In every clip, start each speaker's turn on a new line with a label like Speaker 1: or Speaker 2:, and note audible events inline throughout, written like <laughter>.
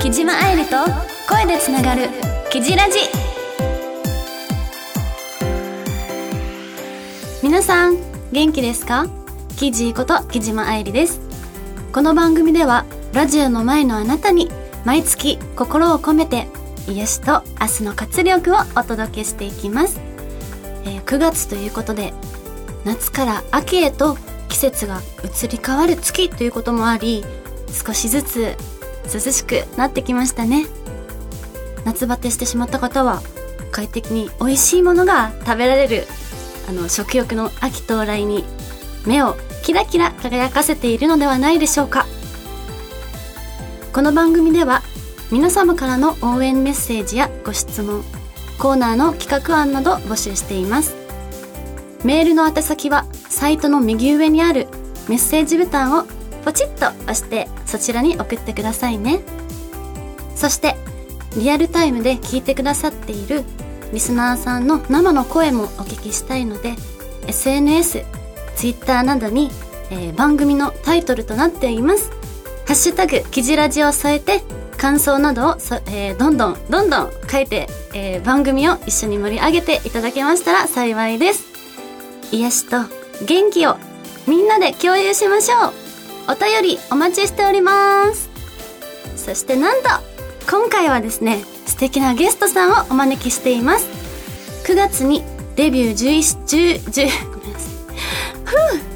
Speaker 1: 木島愛理と声でつながる「キジラジ」皆さん元気ですか？キジこと木島愛理です。この番組ではラジオの前のあなたに毎月心を込めて癒しと明日の活力をお届けしていきます、えー9月ということで夏から秋へと季節が移り変わる月ということもあり少しずつ涼しくなってきましたね。夏バテしてしまった方は快適に美味しいものが食べられるあの食欲の秋到来に目をキラキラ輝かせているのではないでしょうか。この番組では皆様からの応援メッセージやご質問コーナーの企画案など募集しています。メールの宛先はサイトの右上にあるメッセージボタンをポチッと押してそちらに送ってくださいね。そしてリアルタイムで聞いてくださっているリスナーさんの生の声もお聞きしたいので SNS、Twitter などに、えー番組のタイトルとなっています。ハッシュタグキジラジを添えて感想などを、えーどんどんどんどん書いて、えー番組を一緒に盛り上げていただけましたら幸いです。癒しと元気をみんなで共有しましょう。お便りお待ちしております。そしてなんと今回はですね素敵なゲストさんをお招きしています。9月にデビュー11 10 10ごめんなさい。ふう。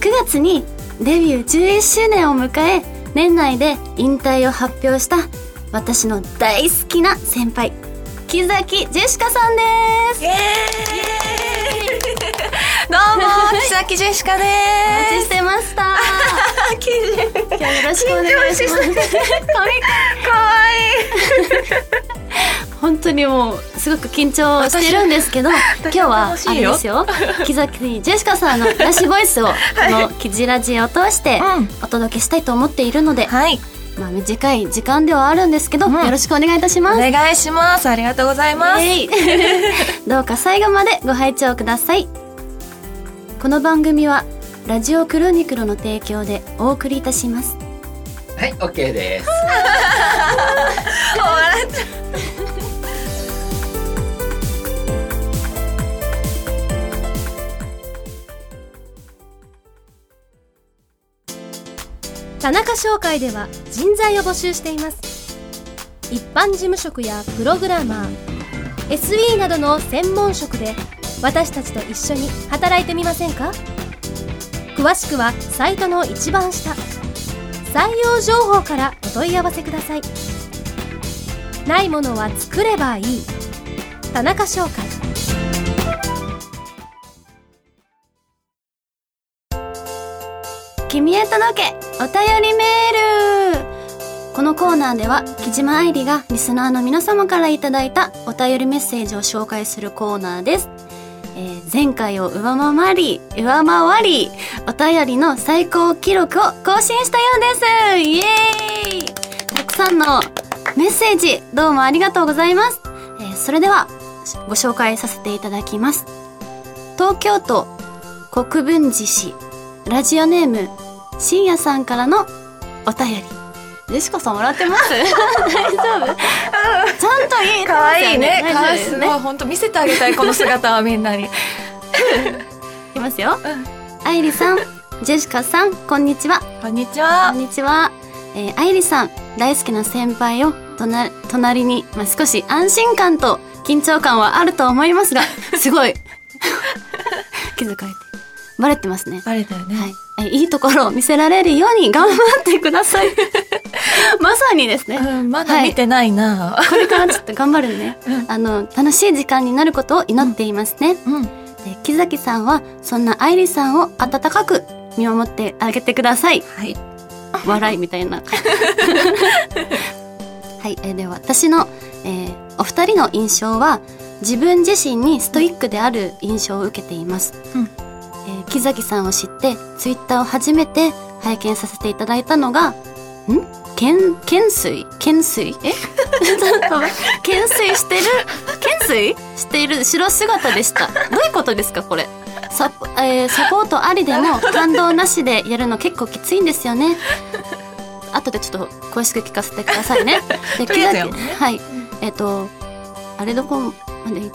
Speaker 1: 9月にデビュー11周年を迎え年内で引退を発表した私の大好きな先輩木崎ジェシカさんです。
Speaker 2: イエーイ。どうも、木崎ジェシカで
Speaker 1: お待ち。してました。今日よろしくお願いします
Speaker 2: かわ
Speaker 1: 本当にもうすごく緊張してるんですけど <laughs> 今日はあれですよ木崎ジェシカさんのラッシュボイスをこの「キジラジ」を通して
Speaker 2: うん
Speaker 1: お届けしたいと思っているので、
Speaker 2: はい。
Speaker 1: まあ、短い時間ではあるんですけど、
Speaker 2: うん
Speaker 1: よろしくお願いいたしま
Speaker 2: お
Speaker 1: す。
Speaker 2: 願いします。ありがとうございます。<laughs>
Speaker 1: どうか最後までご拝聴くださいこの番組はラジオクロニクルの提供でお送りいたします。
Speaker 3: はい、オッケーです。
Speaker 2: 笑っちゃ
Speaker 4: 田中商会では人材を募集しています。一般事務職やプログラマー SE などの専門職で私たちと一緒に働いてみませんか？詳しくはサイトの一番下採用情報からお問い合わせください。ないものは作ればいい。田中商会。
Speaker 1: 君へ届けお便りメール。このコーナーでは木島愛理がリスナーの皆様からいただいたお便りメッセージを紹介するコーナーです、えー前回を上回り上回りお便りの最高記録を更新したようです。イエーイ。たくさんのメッセージどうもありがとうございます、えーそれではご紹介させていただきます。東京都国分寺市ラジオネーム深夜さんからのお便り。ジェシカさん笑ってます？大丈夫？ちゃんと言えて
Speaker 2: か
Speaker 1: ますよ
Speaker 2: わいいね。かわいい。
Speaker 1: 大丈夫です
Speaker 2: ごい。本当見せてあげたい、この姿はみんなに。<laughs>
Speaker 1: いきますよ、愛理さんジェシカさんこんにちは
Speaker 2: こんにち
Speaker 1: こ
Speaker 2: は
Speaker 1: ん。にちは、えー、愛理さん大好きな先輩を隣隣に、まあ、少し安心感と緊張感はあると思いますがすごい <laughs> <laughs> 気づかれてバレてますね
Speaker 2: バレたよね。
Speaker 1: はい、えいいところを見せられるように頑張ってください。<laughs> まさにですね。
Speaker 2: うん、まだ見てないな。
Speaker 1: これからちょっと頑張るね。
Speaker 2: うん
Speaker 1: あの、楽しい時間になることを祈っていますね。
Speaker 2: うん。
Speaker 1: で木崎さんは、そんな愛理さんを温かく見守ってあげてください。
Speaker 2: はい。
Speaker 1: 笑いみたいな。<laughs> はい、えーでは私の、えーお二人の印象は、自分自身にストイックである印象を受けています。
Speaker 2: うん
Speaker 1: えー木崎さんを知って、ツイッターを初めて拝見させていただいたのが、ん？懸懸垂？懸垂？え？<laughs> 懸垂してる？懸垂？している後ろ姿でした。どういうことですかこれ？サポ,、えーサポートありでも感動なしでやるの結構きついんですよね。後でちょっと詳しく聞かせてくださいね。で <laughs> 木崎はい。えっ、とあれどこまで言っ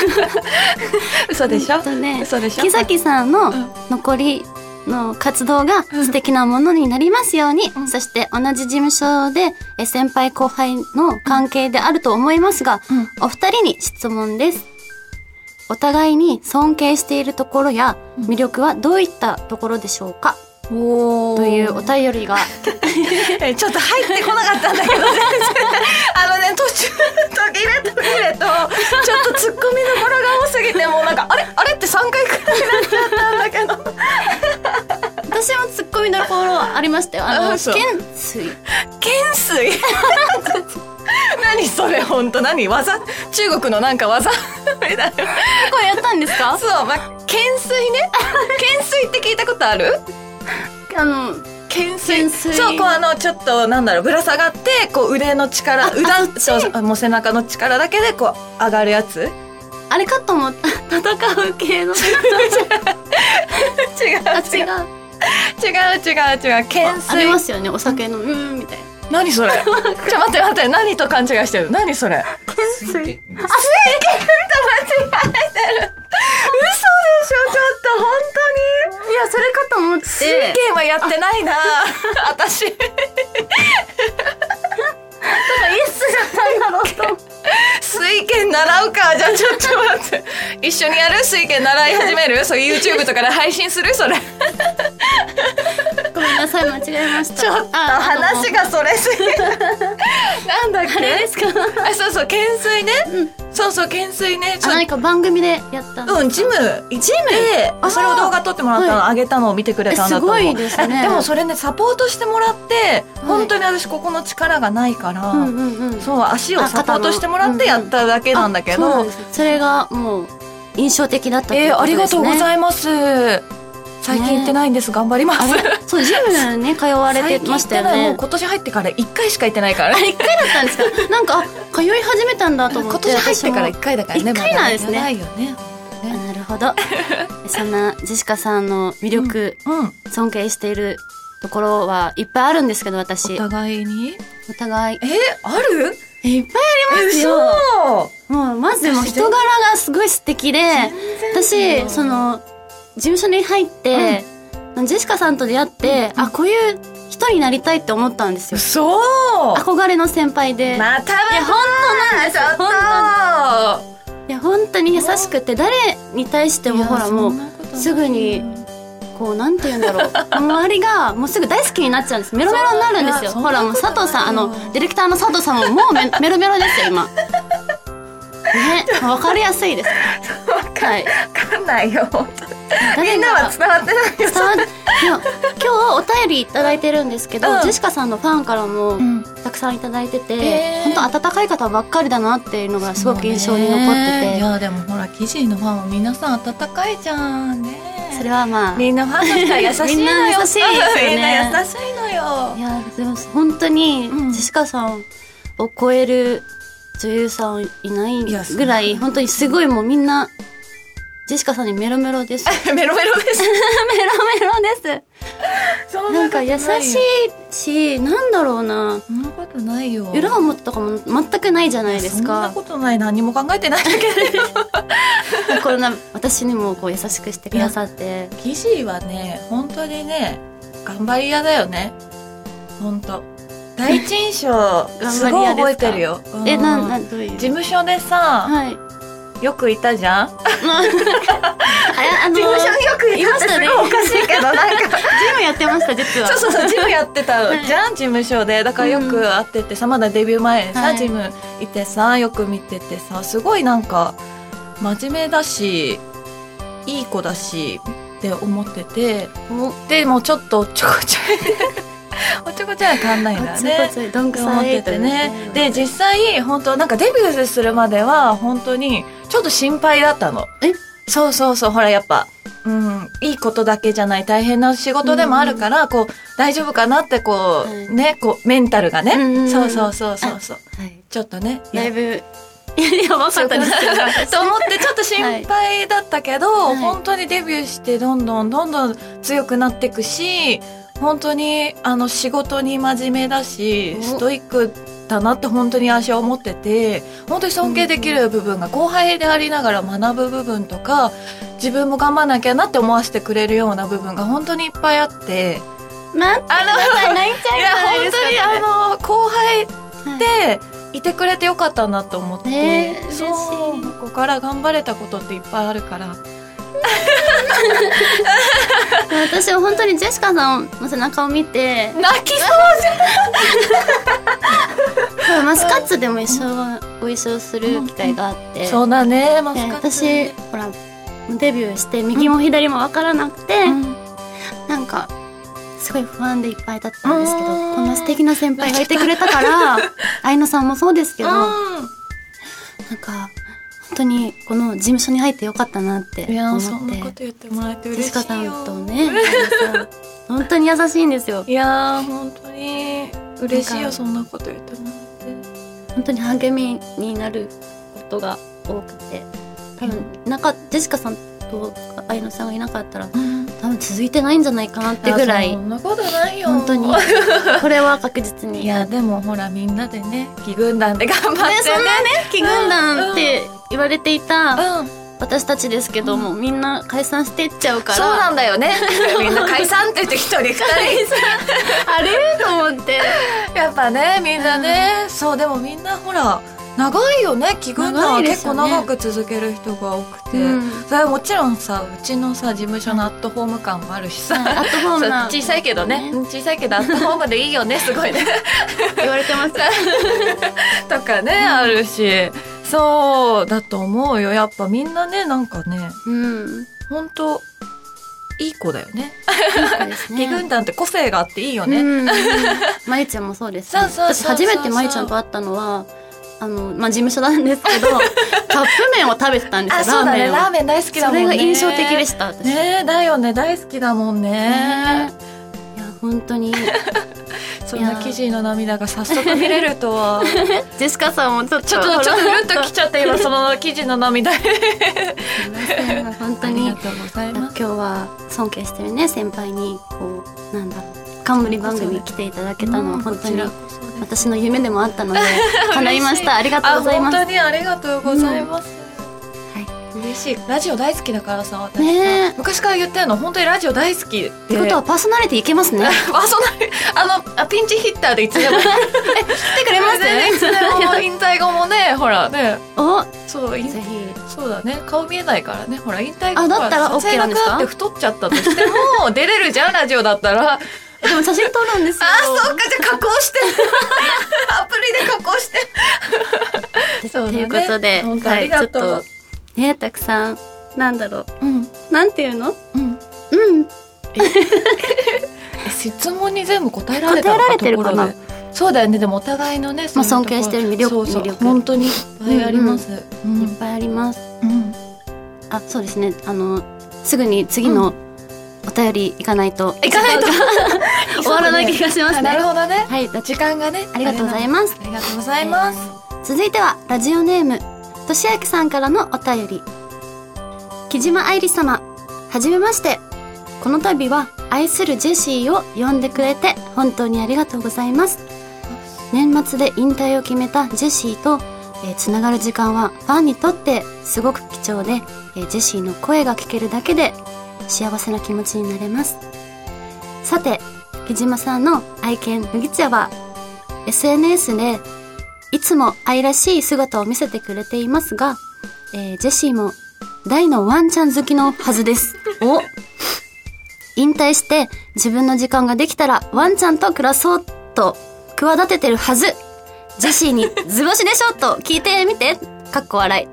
Speaker 1: <laughs>
Speaker 2: 嘘でしょ？
Speaker 1: えっとね。
Speaker 2: 嘘でしょ？
Speaker 1: 木崎さんの
Speaker 2: うん。
Speaker 1: 残りの活動が素敵なものになりますように、そして同じ事務所でえ先輩後輩の関係であると思いますが、
Speaker 2: うん。
Speaker 1: お二人に質問です。お互いに尊敬しているところや魅力はどういったところでしょうか、というお便りが。<laughs>
Speaker 2: えちょっと入ってこなかったんだけどあのね途中途切れ途切れとちょっとツッコミどころが多すぎてもうなんかあれ？あれって3回くらいになっちゃったんだけど。
Speaker 1: 私もツッコミどころありましたよ。あの、懸垂。
Speaker 2: 懸垂？<laughs> 何それ本当何？技？中国のなんか技？
Speaker 1: これやったんですか？
Speaker 2: そうまあ懸垂ね。<laughs> 懸垂って聞いたことある？
Speaker 1: あの、
Speaker 2: 懸垂。
Speaker 1: 懸垂。
Speaker 2: そうこうあのちょっとなんだろうぶら下がってこう腕の力
Speaker 1: あ
Speaker 2: 腕
Speaker 1: あそ
Speaker 2: うもう背中の力だけでこう上がるやつ？
Speaker 1: あれかと思った。戦う系の。<laughs>
Speaker 2: 違う。
Speaker 1: あ、違う。
Speaker 2: 違う違う違う。懸
Speaker 1: あり
Speaker 2: 垂
Speaker 1: ますよね、お酒の、うーん、みたいな。
Speaker 2: 何それ？<laughs> ちょ待って待って何と勘違いしてる？何それ？
Speaker 3: 水拳です
Speaker 2: 嘘でしょちょっと本
Speaker 1: いや、それかと思って。
Speaker 2: 水拳はやってないな。<laughs> 私。
Speaker 1: イエスだったんだろうと。
Speaker 2: 水拳習うか。じゃあちょっと待って。一緒にやる？水拳習い始める？そう YouTube とかで配信する？それ。
Speaker 1: ごめんなさい、間違えました。
Speaker 2: ちょっと。
Speaker 1: あ
Speaker 2: 話がそれすぎる。<laughs> なんだっけ？
Speaker 1: あれですか？
Speaker 2: あそうそう懸垂ね、そうそう懸垂ね。
Speaker 1: あ、何か番組でやった
Speaker 2: うん、ジム。行っそれを動画撮ってもらったの、
Speaker 1: は
Speaker 2: あげたのを見てくれたんだと思う。
Speaker 1: えすごいですね。
Speaker 2: えでもそれね、サポートしてもらって、本当に私ここの力がないから。そう、足をサポートしてもらってやっただけなんだけど。
Speaker 1: あそれがもう、印象的だったっていう
Speaker 2: えー
Speaker 1: ことですね。
Speaker 2: ありがとうござ
Speaker 1: い
Speaker 2: います。最近行ってないんです、頑張ります。
Speaker 1: そう、ジムね、通われてましたよね。
Speaker 2: 今年入ってから1回しか行ってないから。
Speaker 1: 一回だったんですか？<laughs> なんか、あ通い始めたんだと思って。
Speaker 2: 今年入ってから
Speaker 1: 私も
Speaker 2: 1回だからね。
Speaker 1: 一回なんですね
Speaker 2: まだ長いよね。
Speaker 1: あなるほど。そんなジェシカさんの魅力、
Speaker 2: うん。
Speaker 1: 尊敬しているところはいっぱいあるんですけど、私。
Speaker 2: お互いに？
Speaker 1: お互い。
Speaker 2: え、ある？
Speaker 1: えいっぱいあります
Speaker 2: 嘘
Speaker 1: よ。もう、まずもう人柄がすごい素敵で、私、その、事務所に入って、ジェシカさんと出会って、あ、こういう人になりたいって思ったんですよ。
Speaker 2: 嘘
Speaker 1: 憧れの先輩で。
Speaker 2: また
Speaker 1: いや、本当なんですよ。本当
Speaker 2: 当
Speaker 1: いや、本当に優しくて、誰に対してもほらもう、すぐに、こう、なんて言うんだろう。周りが、もうすぐ大好きになっちゃうんです。メロメロになるんですよ。
Speaker 2: そう
Speaker 1: ほら、もう佐藤さん、あの、ディレクターの佐藤さんももうメ <laughs> メロメロですよ、今。ね、わかりやすいです。<laughs> はい。
Speaker 2: わかんないよみ <laughs>
Speaker 1: み
Speaker 2: んなは伝わってないよ。
Speaker 1: いや今日お便りいただいてるんですけど、
Speaker 2: うん。
Speaker 1: ジェシカさんのファンからも
Speaker 2: ん。
Speaker 1: たくさんいただいてて、本当温かい方ばっかりだなっていうのがすごく印象に残ってて、
Speaker 2: いやでもほら記事のファンは皆さん温かいじゃんね。
Speaker 1: それはまあ。
Speaker 2: みんなファンの人は優しいのよ。
Speaker 1: みんな優しいよね。
Speaker 2: みんな優しいのよ。
Speaker 1: いやでも本当に
Speaker 2: うん。
Speaker 1: ジェシカさんを超える女優さんいないぐらい本当にすごいもうみんなジェシカさんにメロメロです。メ <laughs>
Speaker 2: メロメロです。<laughs>
Speaker 1: ロメロです。
Speaker 2: そ
Speaker 1: なんか優しいしなんだろうな。
Speaker 2: そんなことないよ。
Speaker 1: 裏表とかも全くないじゃないです
Speaker 2: そんな
Speaker 1: か
Speaker 2: ことない。何も考えてないんだけど。<laughs>
Speaker 1: こんな私にもこう優しくしてくださって。
Speaker 2: 記事はね本当にね頑張り屋だよね。本当。第一印象すごい覚えてるよ。
Speaker 1: え
Speaker 2: うん。
Speaker 1: なんなんどういう？
Speaker 2: 事務所でさ
Speaker 1: はい
Speaker 2: よくいたじゃん？
Speaker 1: ああの
Speaker 2: 事務所によくいたってすごいおかしいけどなんか。
Speaker 1: ジムやってました実は。
Speaker 2: そうそうそうジムやってた
Speaker 1: はい。
Speaker 2: じゃん事務所でだからよく会っててさまだデビュー前にさ、
Speaker 1: はい。
Speaker 2: ジムいてさよく見ててさすごいなんか真面目だしいい子だしって思ってて
Speaker 1: お。
Speaker 2: でもちょっとちょこちょい。<laughs> おっちょこちょいは変わんないんだね。
Speaker 1: どんくさい
Speaker 2: ててねで実際本当なんかデビューするまでは本当にちょっと心配だったの。
Speaker 1: え？
Speaker 2: そうそうそうほらやっぱ。うん、いいことだけじゃない大変な仕事でもあるから、こう大丈夫かなってこう、
Speaker 1: はい。
Speaker 2: ねこうメンタルがね、
Speaker 1: うんうんうん。
Speaker 2: そうそうそうそうそう。
Speaker 1: はい。
Speaker 2: ちょっとね
Speaker 1: だいぶ <laughs> やばかったです。よ
Speaker 2: と思ってちょっと心配だったけど、
Speaker 1: はい。
Speaker 2: 本当にデビューしてどんどんどんどん強くなっていくし本当にあの仕事に真面目だし
Speaker 1: お。
Speaker 2: ストイックだなって本当に私は思ってて本当に尊敬できる部分が後輩でありながら学ぶ部分とか自分も頑張んなきゃなって思わせてくれるような部分が本当にいっぱいあって。
Speaker 1: 待ってください泣いちゃ
Speaker 2: いうや本
Speaker 1: じゃないですか
Speaker 2: 当にあの後輩
Speaker 1: はい。
Speaker 2: でいてくれてよかったなと思って、
Speaker 1: ねえ
Speaker 2: そうここから頑張れたことっていっぱいあるから
Speaker 1: 私は本当にジェシカさんの背中を見て
Speaker 2: 泣きそう
Speaker 1: そうマスカッツでも一緒ご一緒する機会があって、
Speaker 2: そうだねマス
Speaker 1: で
Speaker 2: カット
Speaker 1: 私
Speaker 2: ね
Speaker 1: ほらデビューして右も左も分からなくて、
Speaker 2: うん
Speaker 1: なんかすごい不安でいっぱいだったんですけど
Speaker 2: うん。
Speaker 1: こんな素敵な先輩がいてくれたから <laughs> 愛野さんもそうですけど、なんか本当にこの事務所に入ってよかったなって
Speaker 2: いや
Speaker 1: 思
Speaker 2: そんなこと
Speaker 1: って
Speaker 2: 言ってもらえて嬉しい
Speaker 1: シカさん
Speaker 2: よ
Speaker 1: とね本当に優しいんですよ。
Speaker 2: いやー本当に嬉しいよそんなこと言ってもらって。
Speaker 1: 本当に励みになることが多くて。多分なかジェシカさんと愛野さんがいなかったら多分続いてないんじゃないかなってぐらい。
Speaker 2: そんなことないよ。
Speaker 1: 本当に。これは確実に。
Speaker 2: いやでもほらみんなでね義軍団で頑張ってね。
Speaker 1: ねそんなね気軍団って言われていた
Speaker 2: うん。
Speaker 1: 私たちですけども、みんな解散していっちゃうから。
Speaker 2: そうなんだよね。<laughs> みんな解散って言って一人二人。
Speaker 1: あれ？と思って。
Speaker 2: やっぱねみんなね、そうでもみんなほら長いよね。義軍団
Speaker 1: 長
Speaker 2: はい結構長く続ける人が多くて、
Speaker 1: うん。
Speaker 2: それはもちろんさうちのさ事務所のアットホーム感もあるしさ、
Speaker 1: アットホームな
Speaker 2: 小さいけどね。うん小さいけどアットホームでいいよね。すごいね。<laughs>
Speaker 1: 言われてます。<laughs>
Speaker 2: とかね、あるしそうだと思うよ。やっぱみんなねなんかね
Speaker 1: うん。
Speaker 2: ほんといい子だよね。
Speaker 1: そうです
Speaker 2: 義軍団って個性があっていいよね、
Speaker 1: うん。まゆちゃんもそうです、
Speaker 2: そうそうそうそう
Speaker 1: 私初めてまゆちゃんと会ったのはあの、まあ、事務所なんですけど <laughs> カップ麺を食べてたんですよ。
Speaker 2: あそうだね。
Speaker 1: を。
Speaker 2: ラーメン大好きだもんね。
Speaker 1: それが印象的でした私。
Speaker 2: ねえだよね。大好きだもんね。
Speaker 1: ねいや本当に
Speaker 2: そんな記事の涙が早速見れるとは。<laughs>
Speaker 1: ジェシカさんもちょっと。
Speaker 2: ちょっとちょっとうるっときちゃって今その記事の涙。
Speaker 1: 本当
Speaker 2: あり
Speaker 1: に
Speaker 2: がとうござい
Speaker 1: 今
Speaker 2: ます。
Speaker 1: 日は尊敬してるね先輩にこうなんだろう冠番組に来ていただけたのは本当に私の夢でもあったので叶いました。<laughs> ありがとうございます。
Speaker 2: あ本当にありがとうございます、
Speaker 1: はい
Speaker 2: 嬉しい。ラジオ大好きだからさ私さ、
Speaker 1: ねえ。
Speaker 2: 昔から言ってるの本当にラジオ大好きで。
Speaker 1: ってことはパーソナリティいけますね。<laughs>
Speaker 2: パーソナリあのあピンチヒッターでいつでも。<laughs> 来て
Speaker 1: くれます
Speaker 2: いつでも引退後もねほらね。
Speaker 1: お
Speaker 2: そう引
Speaker 1: ぜひ。
Speaker 2: そうだね。顔見えないからね。ほら引退後
Speaker 1: あだったら
Speaker 2: ほ
Speaker 1: OK なんですか？
Speaker 2: って太っちゃったとしても出れるじゃんラジオだったら。あ
Speaker 1: でも写真撮るんですよ。
Speaker 2: そっかじゃあ加工して。<laughs> アプリで加工して。
Speaker 1: ということで、
Speaker 2: 本当ありがとう。
Speaker 1: ちょっとねたくさん。なんだろう。
Speaker 2: うん。
Speaker 1: なんていうの？
Speaker 2: うん。
Speaker 1: うん。
Speaker 2: え？<laughs> 質問に全部答えられ
Speaker 1: 答えられてるかな？
Speaker 2: そうだよね。でもお互いのね
Speaker 1: まあ尊敬してる魅力
Speaker 2: そうそう。本当にいっぱいあります、うん
Speaker 1: いっぱいあります。
Speaker 2: うん。
Speaker 1: あそうですね。あのすぐに次のお便り行かないと、
Speaker 2: 行かないと。<laughs> <laughs>
Speaker 1: 終わらない気がしますね。
Speaker 2: あなるほどね。
Speaker 1: はい
Speaker 2: 時間がね
Speaker 1: ありがとうございます。
Speaker 2: ありがとうございます、
Speaker 1: 続いてはラジオネームとしあきさんからのお便り。木島愛理様はじめまして。この度は愛するジェシーを呼んでくれて本当にありがとうございます。年末で引退を決めたジェシーと、えーがる時間はファンにとってすごく貴重で、えージェシーの声が聞けるだけで幸せな気持ちになれます。さて木島さんの愛犬麦茶は SNS でいつも愛らしい姿を見せてくれていますが、えージェシーも大のワンちゃん好きのはずです。お引退して自分の時間ができたらワンちゃんと暮らそうと企ててるはず。ジェシーに図星でしょ？と聞いてみて。かっこ笑い。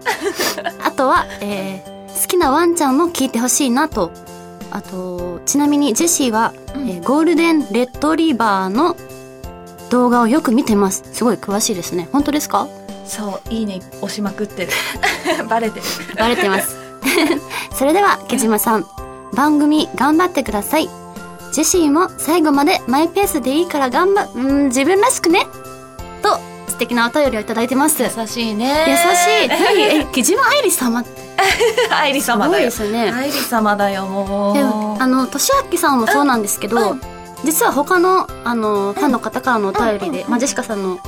Speaker 1: あとは、えー好きなワンちゃんも聞いてほしいなと。あと、ちなみにジェシーは、
Speaker 2: うん
Speaker 1: えーゴールデンレッドリバーの動画をよく見てます。すごい詳しいですね。本当ですか？
Speaker 2: そういいね押しまくってる <laughs> バレてる。
Speaker 1: バレてます。<laughs> それでは、木島さん、番組頑張ってください。ジェシーも最後までマイペースでいいから頑張、うん、自分らしくね。と、素素敵なお便りをいただいてます。優
Speaker 2: 優しいね。
Speaker 1: しい。何？え木島愛理様？<laughs>
Speaker 2: 愛理
Speaker 1: すごい
Speaker 2: 様だよ
Speaker 1: ですね。
Speaker 2: 愛理様だよもう。
Speaker 1: であのとしあきさんもそうなんですけど、
Speaker 2: うん
Speaker 1: 実は他のあのファンの方からのお便りで、
Speaker 2: うん。
Speaker 1: まあ、ジェシカさんのフ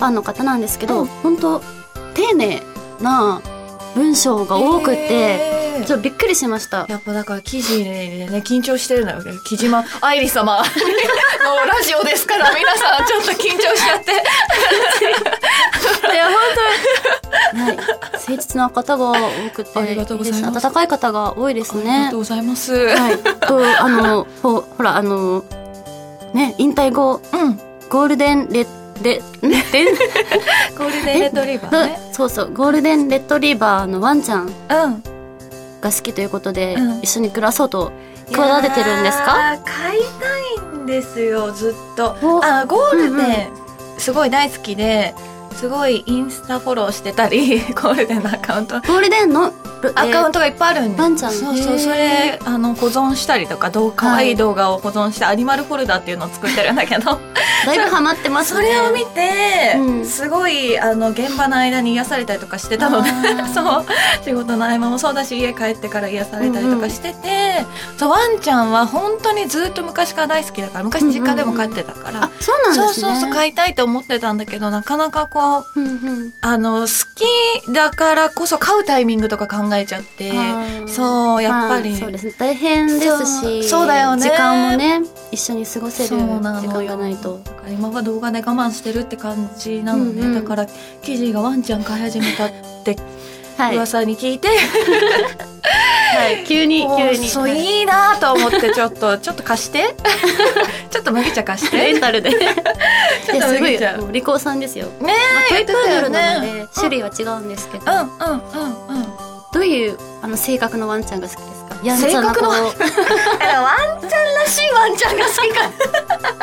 Speaker 1: ァンの方なんですけど、
Speaker 2: うん。
Speaker 1: 本当丁寧な文章が多くて、ちょっとびっくりしました。
Speaker 2: やっぱだから記事でね緊張してるんだよね木島愛理様。<laughs> のラジオですから皆さんちょっと緊張しちゃって
Speaker 1: 本当はい、誠実な方が多くて
Speaker 2: ありがとうございます。
Speaker 1: いです。温かい方が多いです
Speaker 2: あり
Speaker 1: ね
Speaker 2: がとう。ございます、
Speaker 1: はい、とあのほほらあのね引退後
Speaker 2: うん。
Speaker 1: ゴールデンレレんレ
Speaker 2: ゴールデンレトリバーね。
Speaker 1: そうそうゴールデンレトリバーのワンちゃん
Speaker 2: うん。
Speaker 1: が好きということで、
Speaker 2: うん。
Speaker 1: 一緒に暮らそうと企ててるんですか？
Speaker 2: いやー買いたいんですよずっと。
Speaker 1: お
Speaker 2: あゴール
Speaker 1: うん
Speaker 2: デンすごい大好きですごいインスタフォローしてたり <laughs> ゴールデンのアカウント。
Speaker 1: ゴールデンの？
Speaker 2: アカウン
Speaker 1: ト
Speaker 2: トがいっぱいあるんでそうそう。それあの保存したりとかどう可愛い動画を保存してアニマルフォルダっていうのを作ってるんだけど
Speaker 1: だいぶハマってますね。
Speaker 2: それを見て、
Speaker 1: うん。
Speaker 2: すごいあの現場の間に癒されたりとかしてたので <laughs> そう仕事の合間もそうだし家帰ってから癒されたりとかしてて、そうワンちゃんは本当にずっと昔から大好きだから昔実家でも飼ってたから、
Speaker 1: あそうなんですね。
Speaker 2: そうそうそう飼いたいと思ってたんだけどなかなかこう
Speaker 1: うんうん。
Speaker 2: あの好きだからこそ飼うタイミングとか考えちゃってそうやっぱり、
Speaker 1: まあそうですね。大変ですし
Speaker 2: そうそうだよね。
Speaker 1: 時間もね一緒に過ごせる
Speaker 2: そうな
Speaker 1: 時間がないと
Speaker 2: 今は動画で我慢してるって感じなのね、
Speaker 1: うんうん。
Speaker 2: だから記事がワンちゃん飼い始めたって
Speaker 1: はい、
Speaker 2: 噂に聞いて、
Speaker 1: はい、急に急に。
Speaker 2: そう
Speaker 1: はい
Speaker 2: いいなと思ってちょっとちょっと貸して。<laughs> ちょっと麦茶貸して。
Speaker 1: レンタルで。い <laughs>
Speaker 2: ちょっと
Speaker 1: やすごい
Speaker 2: 麦茶。
Speaker 1: もう利口さんですよ、
Speaker 2: ね
Speaker 1: まあ、トイプードルなので種類は違うんですけど、
Speaker 2: うんうんうんうん。
Speaker 1: どういうあの性格のワンちゃんが好きですか？やんちゃな
Speaker 2: 性格の。<laughs>
Speaker 1: 子
Speaker 2: ワンちゃんらしいワンちゃんが好きか。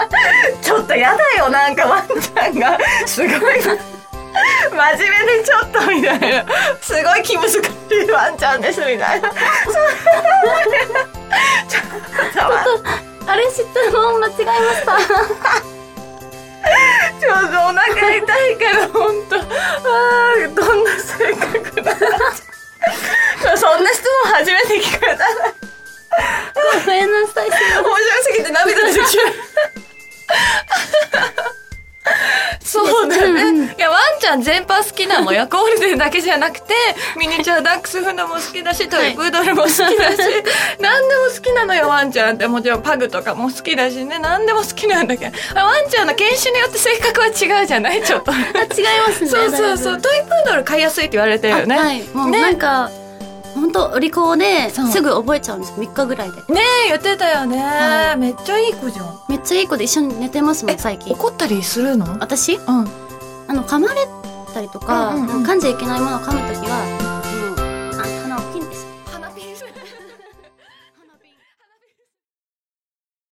Speaker 2: <laughs> ちょっとやだよなんかワンちゃんが。すごい。<laughs> 真面目でちょっとみたいな。すごい気難しいワンちゃんですみたいな。ちょっと
Speaker 1: あれ知ってるの？間違えました。
Speaker 2: ちょっとお腹痛いから本当あーどんな性格だそんな質問初めて聞かれた
Speaker 1: ごめんなさい
Speaker 2: 面白すぎて涙出てきちゃうそうだよね。いや、ワンちゃん全般好きなのよ。ゴールデンだけじゃなくて、ミニチュアダックスフンドも好きだし、トイプードルも好きだし、何でも好きなのよ、ワンちゃんって。もちろんパグとかも好きだしね、何でも好きなんだけど。ワンちゃんの犬種によって性格は違うじゃないちょっと。
Speaker 1: あ違いますね
Speaker 2: そうそうそう。トイプードル飼いやすいって言われてるよね。
Speaker 1: はいもう
Speaker 2: ね
Speaker 1: なんか、本当お利口ですぐ覚えちゃうんです。3日ぐらいで。
Speaker 2: ねえ、言ってたよね、
Speaker 1: はい。
Speaker 2: めっちゃいい子じゃん。
Speaker 1: めっちゃいい子で一緒に寝てますもん最近。
Speaker 2: 怒ったりするの？
Speaker 1: 私？
Speaker 2: うん。
Speaker 1: あの噛まれたりとか、
Speaker 2: うんうんうん。
Speaker 1: 噛んじゃいけないものを噛むときは